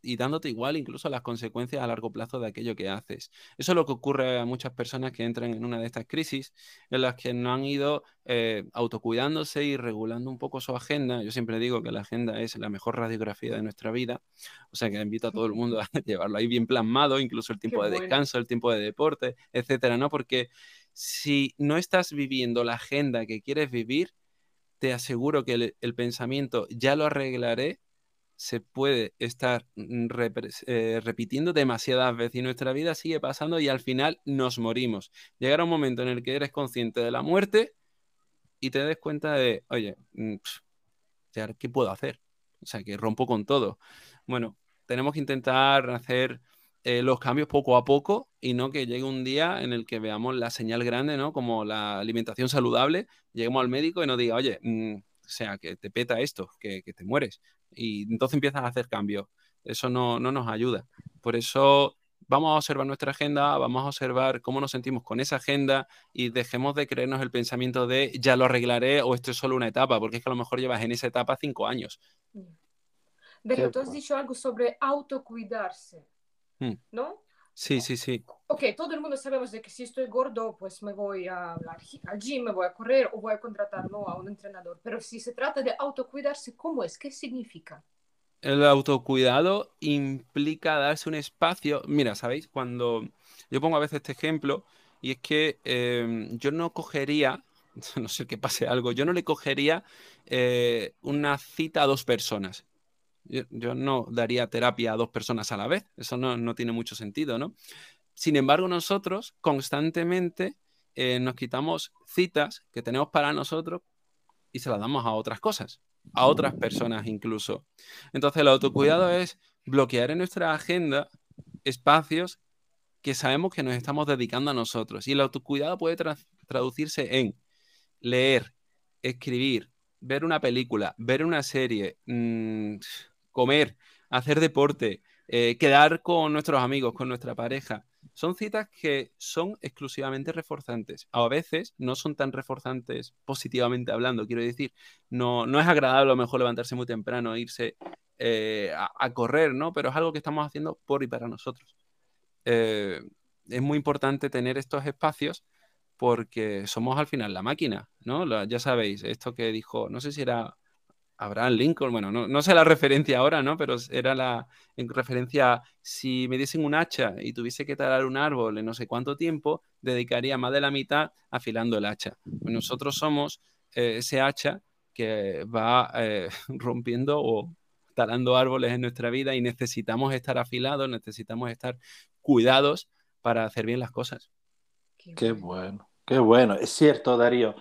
y dándote igual incluso las consecuencias a largo plazo de aquello que haces. Eso es lo que ocurre a muchas personas que entran en una de estas crisis en las que no han ido eh, autocuidándose y regulando un poco su agenda. Yo siempre digo que la agenda es la mejor radiografía de nuestra vida, o sea que invito a todo el mundo a llevarlo ahí bien plasmado, incluso el tiempo de descanso, el tiempo de deporte, etcétera, ¿no? Porque si no estás viviendo la agenda que quieres vivir, te aseguro que el pensamiento ya lo arreglaré se puede estar mm, eh, repitiendo demasiadas veces y nuestra vida sigue pasando y al final nos morimos. Llegará un momento en el que eres consciente de la muerte y te des cuenta de, oye, mm, ¿qué puedo hacer? O sea, que rompo con todo. Bueno, tenemos que intentar hacer eh, los cambios poco a poco y no que llegue un día en el que veamos la señal grande, ¿no? Como la alimentación saludable, lleguemos al médico y nos diga, oye, mm, o sea, que te peta esto, que, que, te mueres y entonces empiezas a hacer cambios. Eso no, no nos ayuda. Por eso vamos a observar nuestra agenda, vamos a observar cómo nos sentimos con esa agenda y dejemos de creernos el pensamiento de ya lo arreglaré o esto es solo una etapa, porque es que a lo mejor llevas en esa etapa cinco años. Pero tú has dicho algo sobre autocuidarse, mm. ¿No? Sí, sí, sí. Ok, todo el mundo sabemos de que si estoy gordo, pues me voy a, al gym, me voy a correr o voy a contratar ¿no? a un entrenador. Pero si se trata de autocuidarse, ¿cómo es? ¿Qué significa? El autocuidado implica darse un espacio. Mira, ¿sabéis? Cuando yo pongo a veces este ejemplo, y es que em, yo no cogería, no sé que pase algo, yo no le cogería eh, una cita a dos personas. Yo, no daría terapia a dos personas a la vez, eso no, tiene mucho sentido, ¿no? Sin embargo, nosotros constantemente eh, nos quitamos citas que tenemos para nosotros y se las damos a otras cosas, a otras personas incluso. Entonces, el autocuidado es bloquear en nuestra agenda espacios que sabemos que nos estamos dedicando a nosotros. Y el autocuidado puede traducirse en leer, escribir, ver una película, ver una serie, mmm, comer, hacer deporte, eh, quedar con nuestros amigos, con nuestra pareja. Son citas que son exclusivamente reforzantes. A veces no son tan reforzantes positivamente hablando, quiero decir. No, no es agradable a lo mejor levantarse muy temprano, e irse eh, a, correr, ¿no? Pero es algo que estamos haciendo por y para nosotros. Eh, es muy importante tener estos espacios porque somos al final la máquina, ¿no? ya sabéis, esto que dijo, no sé si era Abraham Lincoln, bueno, no, sé la referencia ahora, ¿no? Pero era la en referencia, si me diesen un hacha y tuviese que talar un árbol en no sé cuánto tiempo, dedicaría más de la mitad afilando el hacha. Pues nosotros somos eh, ese hacha que va eh, rompiendo o talando árboles en nuestra vida y necesitamos estar afilados, necesitamos estar cuidados para hacer bien las cosas. Qué bueno, qué bueno. Es cierto, Darío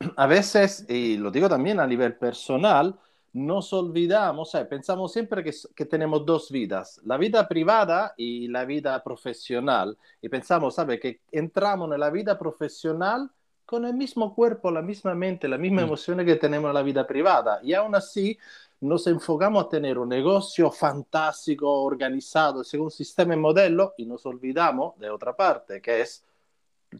a veces, y lo digo también a nivel personal, nos olvidamos, pensamos siempre que, que, tenemos dos vidas, la vida privada y la vida profesional. Y pensamos, ¿sabe? Que entramos en la vida profesional con el mismo cuerpo, la misma mente, la misma mm. emoción que tenemos en la vida privada. Y aún así nos enfocamos a tener un negocio fantástico, organizado, según un sistema y modelo, y nos olvidamos de otra parte, que es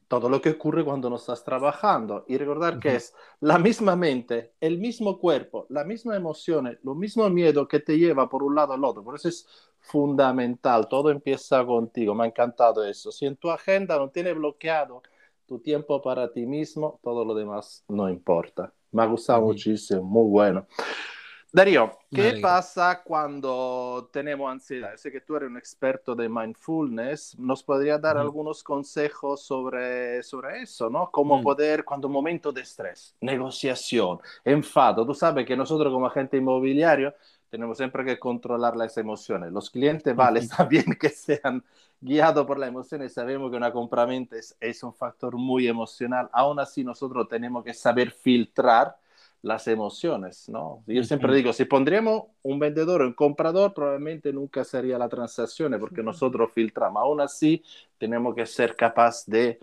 todo lo que ocurre cuando no estás trabajando y recordar que es la misma mente, el mismo cuerpo, la misma emoción, lo mismo miedo que te lleva por un lado al otro. Por eso es fundamental, todo empieza contigo. Me ha encantado eso. Si en tu agenda no tiene bloqueado tu tiempo para ti mismo, todo lo demás no importa. Me ha gustado muchísimo, muy bueno. Darío, ¿qué pasa cuando tenemos ansiedad? sé que tú eres un experto de mindfulness. ¿Nos podría dar algunos consejos sobre, sobre eso, ¿no? Cómo mm. poder, cuando un momento de estrés, negociación, enfado. Tú sabes que nosotros como agente inmobiliario tenemos siempre que controlar las emociones. Los clientes, vale, está bien que sean guiados por las emociones. Sabemos que una compraventa es, es un factor muy emocional. Aún así, nosotros tenemos que saber filtrar las emociones, ¿no? Yo siempre digo, si pondríamos un vendedor o un comprador, probablemente nunca sería la transacción, porque nosotros filtramos. Aún así, tenemos que ser capaz de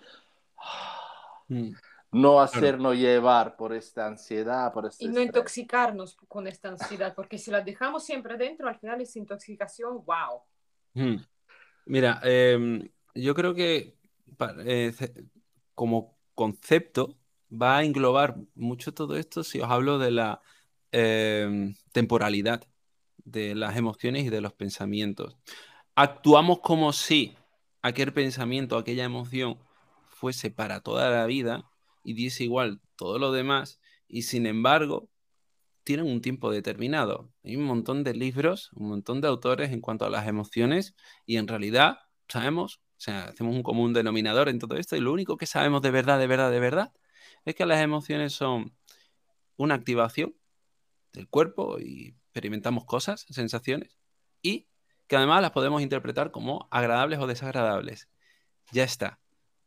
mm. no hacernos llevar por esta ansiedad, por este Y no intoxicarnos con esta ansiedad, porque si la dejamos siempre dentro, al final es intoxicación, wow. Mm. Mira, em, yo creo que eh, como concepto, va a englobar mucho todo esto si os hablo de la em, temporalidad de las emociones y de los pensamientos. Actuamos como si aquel pensamiento, aquella emoción fuese para toda la vida y diese igual todo lo demás y sin embargo tienen un tiempo determinado. Hay un montón de libros, un montón de autores en cuanto a las emociones y en realidad sabemos, o sea, hacemos un común denominador en todo esto y lo único que sabemos de verdad, de verdad, de verdad es que las emociones son una activación del cuerpo y experimentamos cosas, sensaciones, y que además las podemos interpretar como agradables o desagradables. Ya está.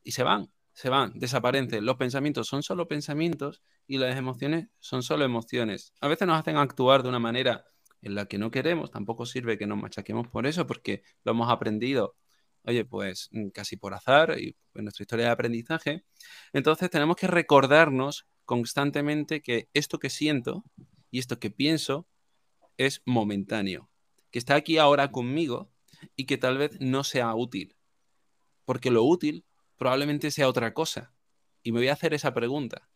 Y se van, se van, desaparecen. Los pensamientos son solo pensamientos y las emociones son solo emociones. A veces nos hacen actuar de una manera en la que no queremos, tampoco sirve que nos machaquemos por eso, porque lo hemos aprendido oye, pues mm, casi por azar y en nuestra historia de aprendizaje. Entonces tenemos que recordarnos constantemente que esto que siento y esto que pienso es momentáneo, que está aquí ahora conmigo y que tal vez no sea útil, porque lo útil probablemente sea otra cosa. Y me voy a hacer esa pregunta.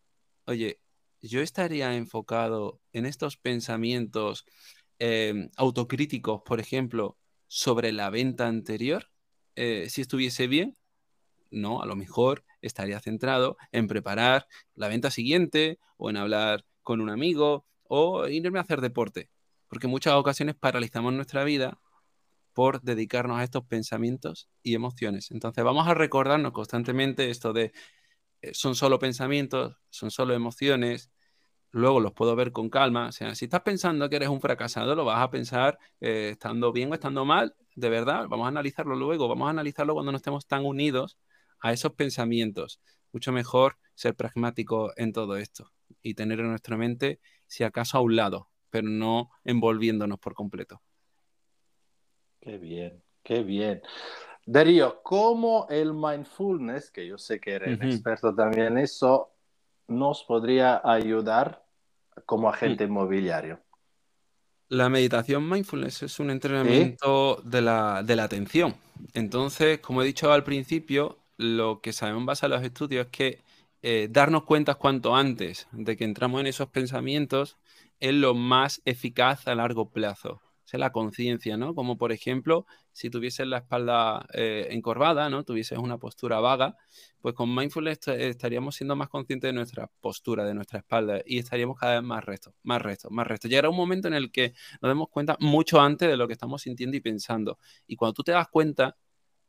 Oye, ¿yo estaría enfocado en estos pensamientos em, autocríticos, por ejemplo, sobre la venta anterior? Eh, si estuviese bien, no, a lo mejor estaría centrado en preparar la venta siguiente o en hablar con un amigo o irme a hacer deporte. Porque en muchas ocasiones paralizamos nuestra vida por dedicarnos a estos pensamientos y emociones. Entonces vamos a recordarnos constantemente esto de eh, son solo pensamientos, son solo emociones, luego los puedo ver con calma. O sea, si estás pensando que eres un fracasado, lo vas a pensar eh, estando bien o estando mal de verdad, vamos a analizarlo luego, vamos a analizarlo cuando no estemos tan unidos a esos pensamientos. Mucho mejor ser pragmático en todo esto y tener en nuestra mente, si acaso, a un lado, pero no envolviéndonos por completo. Qué bien, qué bien. Darío, ¿cómo el mindfulness, que yo sé que eres experto también en eso, nos podría ayudar como agente inmobiliario? La meditación mindfulness es un entrenamiento de, la, atención. Entonces, como he dicho al principio, lo que sabemos en base a los estudios es que eh, darnos cuenta cuanto antes de que entramos en esos pensamientos es lo más eficaz a largo plazo la conciencia, ¿no? Como por ejemplo, si tuvieses la espalda eh, encorvada, ¿no? Tuvieses una postura vaga, pues con mindfulness estaríamos siendo más conscientes de nuestra postura, de nuestra espalda y estaríamos cada vez más rectos, más rectos, más rectos. Llegará un momento en el que nos demos cuenta mucho antes de lo que estamos sintiendo y pensando. Y cuando tú te das cuenta,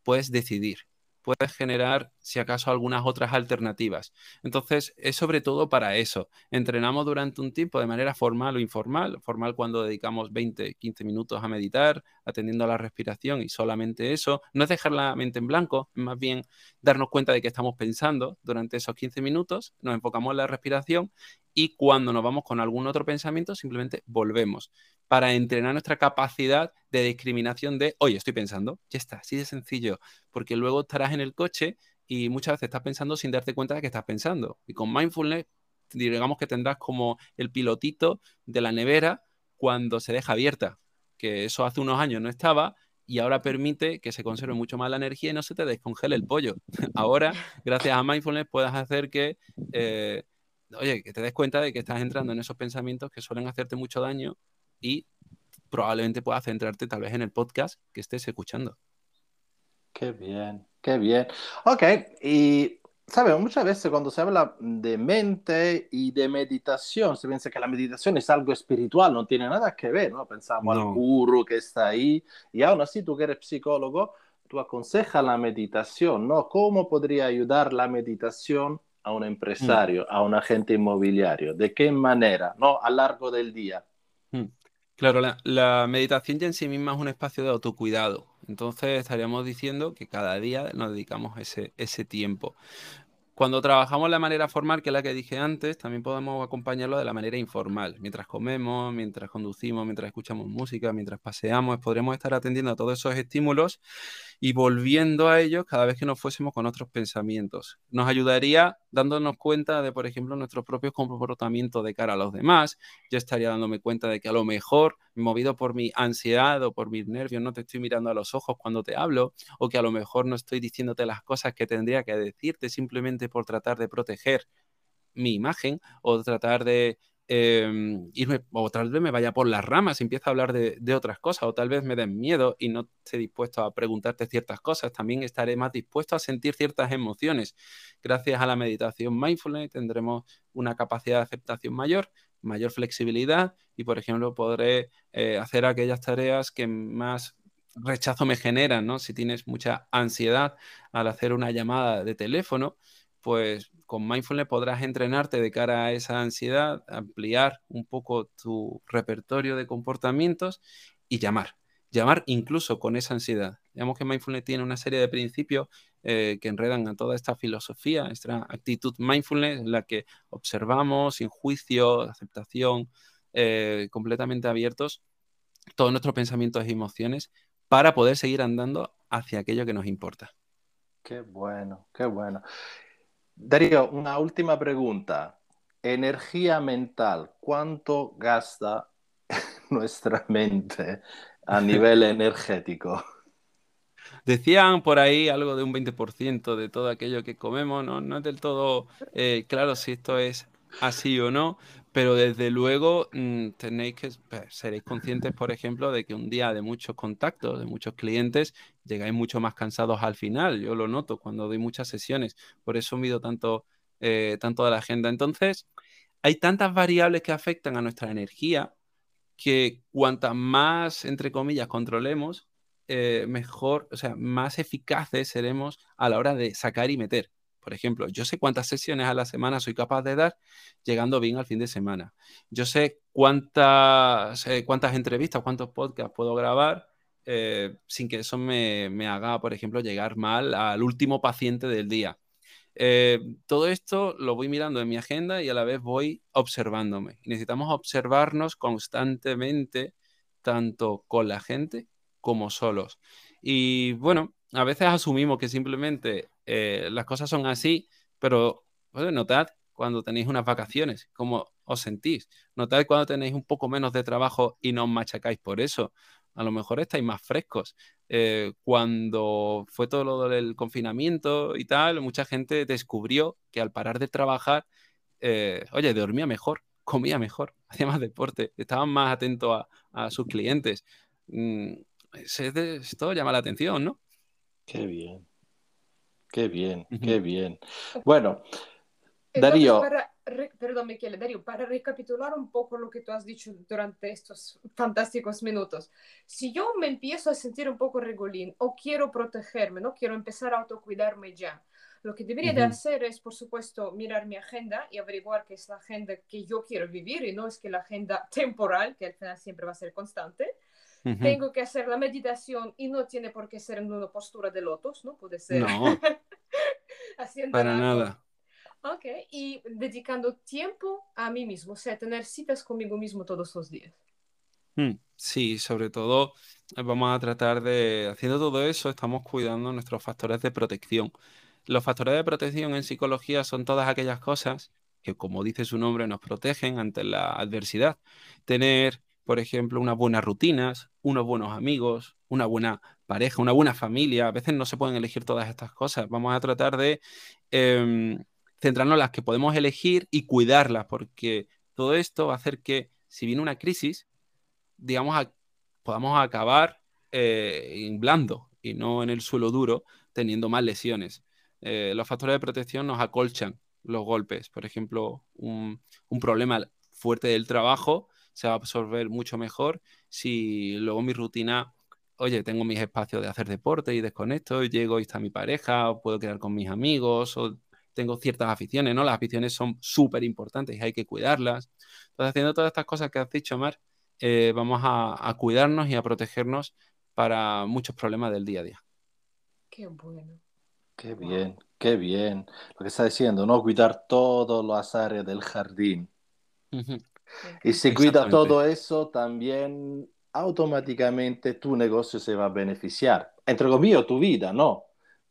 puedes decidir puedes generar, si acaso, algunas otras alternativas. Entonces, es sobre todo para eso. Entrenamos durante un tiempo de manera formal o informal. Formal cuando dedicamos 20, 15 minutos a meditar, atendiendo a la respiración y solamente eso. No es dejar la mente en blanco, es más bien darnos cuenta de que estamos pensando durante esos 15 minutos, nos enfocamos en la respiración y cuando nos vamos con algún otro pensamiento, simplemente volvemos para entrenar nuestra capacidad de discriminación de, oye, estoy pensando, ya está, así de sencillo, porque luego estarás en el coche y muchas veces estás pensando sin darte cuenta de que estás pensando. Y con mindfulness, digamos que tendrás como el pilotito de la nevera cuando se deja abierta, que eso hace unos años no estaba y ahora permite que se conserve mucho más la energía y no se te descongele el pollo. Ahora, gracias a mindfulness, puedes hacer que, eh, oye, que te des cuenta de que estás entrando en esos pensamientos que suelen hacerte mucho daño y probablemente puedas centrarte tal vez en el podcast que estés escuchando. Qué bien, qué bien. Ok, y sabes, muchas veces cuando se habla de mente y de meditación, se piensa que la meditación es algo espiritual, no tiene nada que ver, ¿no? Pensamos al guru que está ahí, y aún así tú que eres psicólogo, tú aconsejas la meditación, ¿no? ¿Cómo podría ayudar la meditación a un empresario, mm. a un agente inmobiliario? ¿De qué manera, no? A lo largo del día. Claro, la, meditación ya en sí misma es un espacio de autocuidado. Entonces estaríamos diciendo que cada día nos dedicamos ese, ese tiempo. Cuando trabajamos la manera formal, que es la que dije antes, también podemos acompañarlo de la manera informal. Mientras comemos, mientras conducimos, mientras escuchamos música, mientras paseamos, podremos estar atendiendo a todos esos estímulos y volviendo a ellos cada vez que nos fuésemos con otros pensamientos. Nos ayudaría dándonos cuenta de, por ejemplo, nuestros propios comportamientos de cara a los demás. Yo estaría dándome cuenta de que a lo mejor, movido por mi ansiedad o por mis nervios, no te estoy mirando a los ojos cuando te hablo, o que a lo mejor no estoy diciéndote las cosas que tendría que decirte simplemente por tratar de proteger mi imagen o tratar de eh, o tal vez me vaya por las ramas y empiece a hablar de, otras cosas, o tal vez me den miedo y no esté dispuesto a preguntarte ciertas cosas, también estaré más dispuesto a sentir ciertas emociones. Gracias a la meditación mindfulness tendremos una capacidad de aceptación mayor, mayor flexibilidad y, por ejemplo, podré eh, hacer aquellas tareas que más rechazo me generan, ¿no? Si tienes mucha ansiedad al hacer una llamada de teléfono, pues con mindfulness podrás entrenarte de cara a esa ansiedad, ampliar un poco tu repertorio de comportamientos y llamar. Llamar incluso con esa ansiedad. Digamos que mindfulness tiene una serie de principios eh, que enredan a toda esta filosofía, esta actitud mindfulness en la que observamos sin juicio, aceptación, eh, completamente abiertos todos nuestros pensamientos y emociones para poder seguir andando hacia aquello que nos importa. Qué bueno, qué bueno. Darío, una última pregunta. Energía mental, ¿cuánto gasta nuestra mente a nivel energético? Decían por ahí algo de un 20% de todo aquello que comemos, no, no es del todo eh, claro si esto es así o no, pero desde luego mm, tenéis que, seréis conscientes, por ejemplo, de que un día de muchos contactos, de muchos clientes, llegáis mucho más cansados al final. Yo lo noto cuando doy muchas sesiones, por eso mido tanto, eh, tanto la agenda. Entonces, hay tantas variables que afectan a nuestra energía que cuantas más, entre comillas, controlemos, eh, mejor, o sea, más eficaces seremos a la hora de sacar y meter. Por ejemplo, yo sé cuántas sesiones a la semana soy capaz de dar llegando bien al fin de semana. Yo sé cuántas, eh, cuántas entrevistas, cuántos podcasts puedo grabar eh, sin que eso me, haga, por ejemplo, llegar mal al último paciente del día. Eh, todo esto lo voy mirando en mi agenda y a la vez voy observándome. necesitamos observarnos constantemente, tanto con la gente como solos. Y bueno, a veces asumimos que simplemente eh, las cosas son así, pero notad cuando tenéis unas vacaciones, cómo os sentís. Notad cuando tenéis un poco menos de trabajo y no os machacáis por eso. A lo mejor estáis más frescos. Eh, cuando fue todo lo del confinamiento y tal, mucha gente descubrió que al parar de trabajar, eh, oye, dormía mejor, comía mejor, hacía más deporte, estaban más atentos a, sus clientes. Mm, esto llama la atención, ¿no? Qué bien. Qué bien, qué bien. Bueno, Darío. perdón, Michele, Darío, para recapitular un poco lo que tú has dicho durante estos fantásticos minutos. Si yo me empiezo a sentir un poco regolín o quiero protegerme, no quiero empezar a autocuidarme ya, lo que debería de hacer es, por supuesto, mirar mi agenda y averiguar qué es la agenda que yo quiero vivir y no es que la agenda temporal, que al final siempre va a ser constante. Tengo que hacer la meditación y no tiene por qué ser en una postura de lotos, ¿no? Puede ser no, haciendo para nada. Ok, y dedicando tiempo a mí mismo, o sea, tener citas conmigo mismo todos los días. Mm, sí, sobre todo eh, vamos a tratar de, haciendo todo eso, estamos cuidando nuestros factores de protección. Los factores de protección en psicología son todas aquellas cosas que, como dice su nombre, nos protegen ante la adversidad. Tener, por ejemplo, unas buenas rutinas, unos buenos amigos, una buena pareja, una buena familia. A veces no se pueden elegir todas estas cosas. Vamos a tratar de em, centrarnos en las que podemos elegir y cuidarlas, porque todo esto va a hacer que, si viene una crisis, digamos, podamos acabar eh, en blando y no en el suelo duro, teniendo más lesiones. Eh, los factores de protección nos acolchan los golpes. Por ejemplo, un, un, problema fuerte del trabajo se va a absorber mucho mejor si luego mi rutina, oye, tengo mis espacios de hacer deporte y desconecto, y llego y está mi pareja, o puedo quedar con mis amigos, o tengo ciertas aficiones, ¿no? Las aficiones son súper importantes y hay que cuidarlas. Entonces, haciendo todas estas cosas que has dicho, Mar, eh, vamos a, cuidarnos y a protegernos para muchos problemas del día a día. Qué bueno. Qué bien, qué bien. Lo que está diciendo, ¿no? Cuidar todas las áreas del jardín. Y si cuida todo eso, también automáticamente tu negocio se va a beneficiar. Entre comillas, tu vida, ¿no?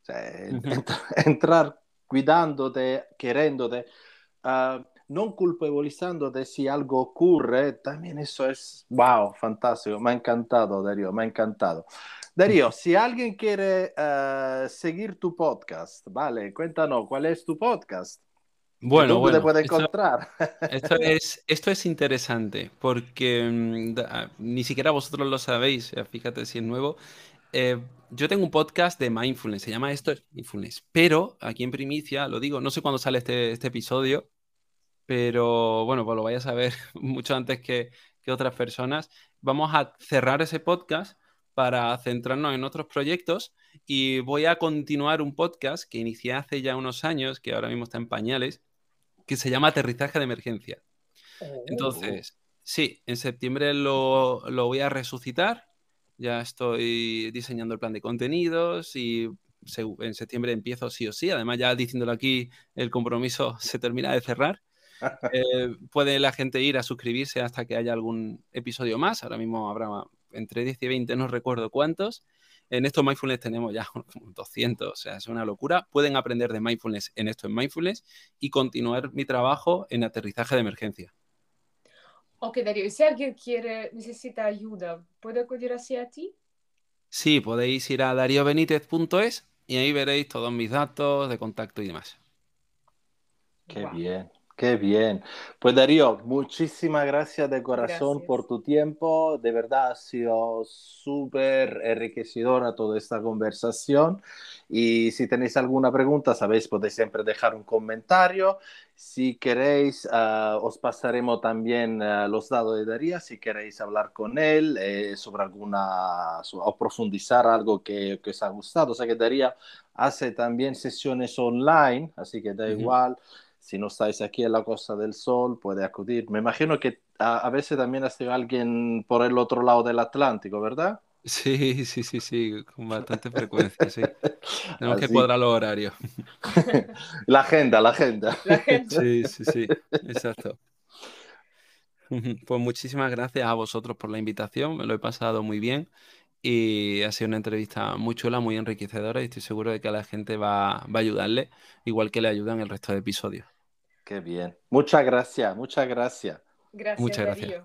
entrar cuidándote, queriéndote, uh, no culpabilizándote si algo ocurre, también eso es, wow, fantástico, me ha encantado, Darío, me ha encantado. Darío, si alguien quiere uh, seguir tu podcast, vale, cuéntanos, ¿cuál es tu podcast? Bueno, ¿Dónde te puede encontrar? Esto, es, esto es interesante porque mm, ah, ni siquiera vosotros lo sabéis, fíjate si es nuevo. Eh, yo tengo un podcast de mindfulness, se llama esto Mindfulness, pero aquí en primicia, lo digo, no sé cuándo sale este, este episodio, pero bueno, pues lo vayas a ver mucho antes que, que otras personas. Vamos a cerrar ese podcast para centrarnos en otros proyectos y voy a continuar un podcast que inicié hace ya unos años, que ahora mismo está en pañales, que se llama Aterrizaje de Emergencia. Oh. Entonces, sí, en septiembre lo, lo voy a resucitar ya estoy diseñando el plan de contenidos y en septiembre empiezo sí o sí. Además, ya diciéndolo aquí, el compromiso se termina de cerrar. Eh, puede la gente ir a suscribirse hasta que haya algún episodio más. Ahora mismo habrá entre 10 y 20, no recuerdo cuántos. En esto Mindfulness tenemos ya 200, o sea, es una locura. Pueden aprender de Mindfulness en esto en Mindfulness y continuar mi trabajo en aterrizaje de emergencia. Ok, Darío, si alguien quiere, necesita ayuda, ¿puede acudir hacia ti? Sí, podéis ir a dariobenitez.es y ahí veréis todos mis datos de contacto y demás. Qué bien. Qué bien. Pues Darío, muchísimas gracias de corazón por tu tiempo. De verdad ha sido súper enriquecedora toda esta conversación. Y si tenéis alguna pregunta, sabéis, podéis siempre dejar un comentario. Si queréis, ah, os pasaremos también ah, los datos de Darío, si queréis hablar con él eh, sobre alguna, o profundizar algo que, que, os ha gustado. O sea que Darío hace también sesiones online, así que da igual si no estáis aquí en la Costa del Sol, puede acudir. Me imagino que a, veces también ha sido alguien por el otro lado del Atlántico, ¿verdad? Sí, sí, sí, sí, con bastante frecuencia, sí. Tenemos que cuadrar los horarios. La agenda, la agenda. La agenda. Sí, sí, sí, exacto. Pues muchísimas gracias a vosotros por la invitación, me lo he pasado muy bien y ha sido una entrevista muy chula, muy enriquecedora y estoy seguro de que a la gente va, va a ayudarle, igual que le ayudan el resto de episodios. Qué bien. Muchas gracias, muchas gracias. Gracias, Muchas gracias.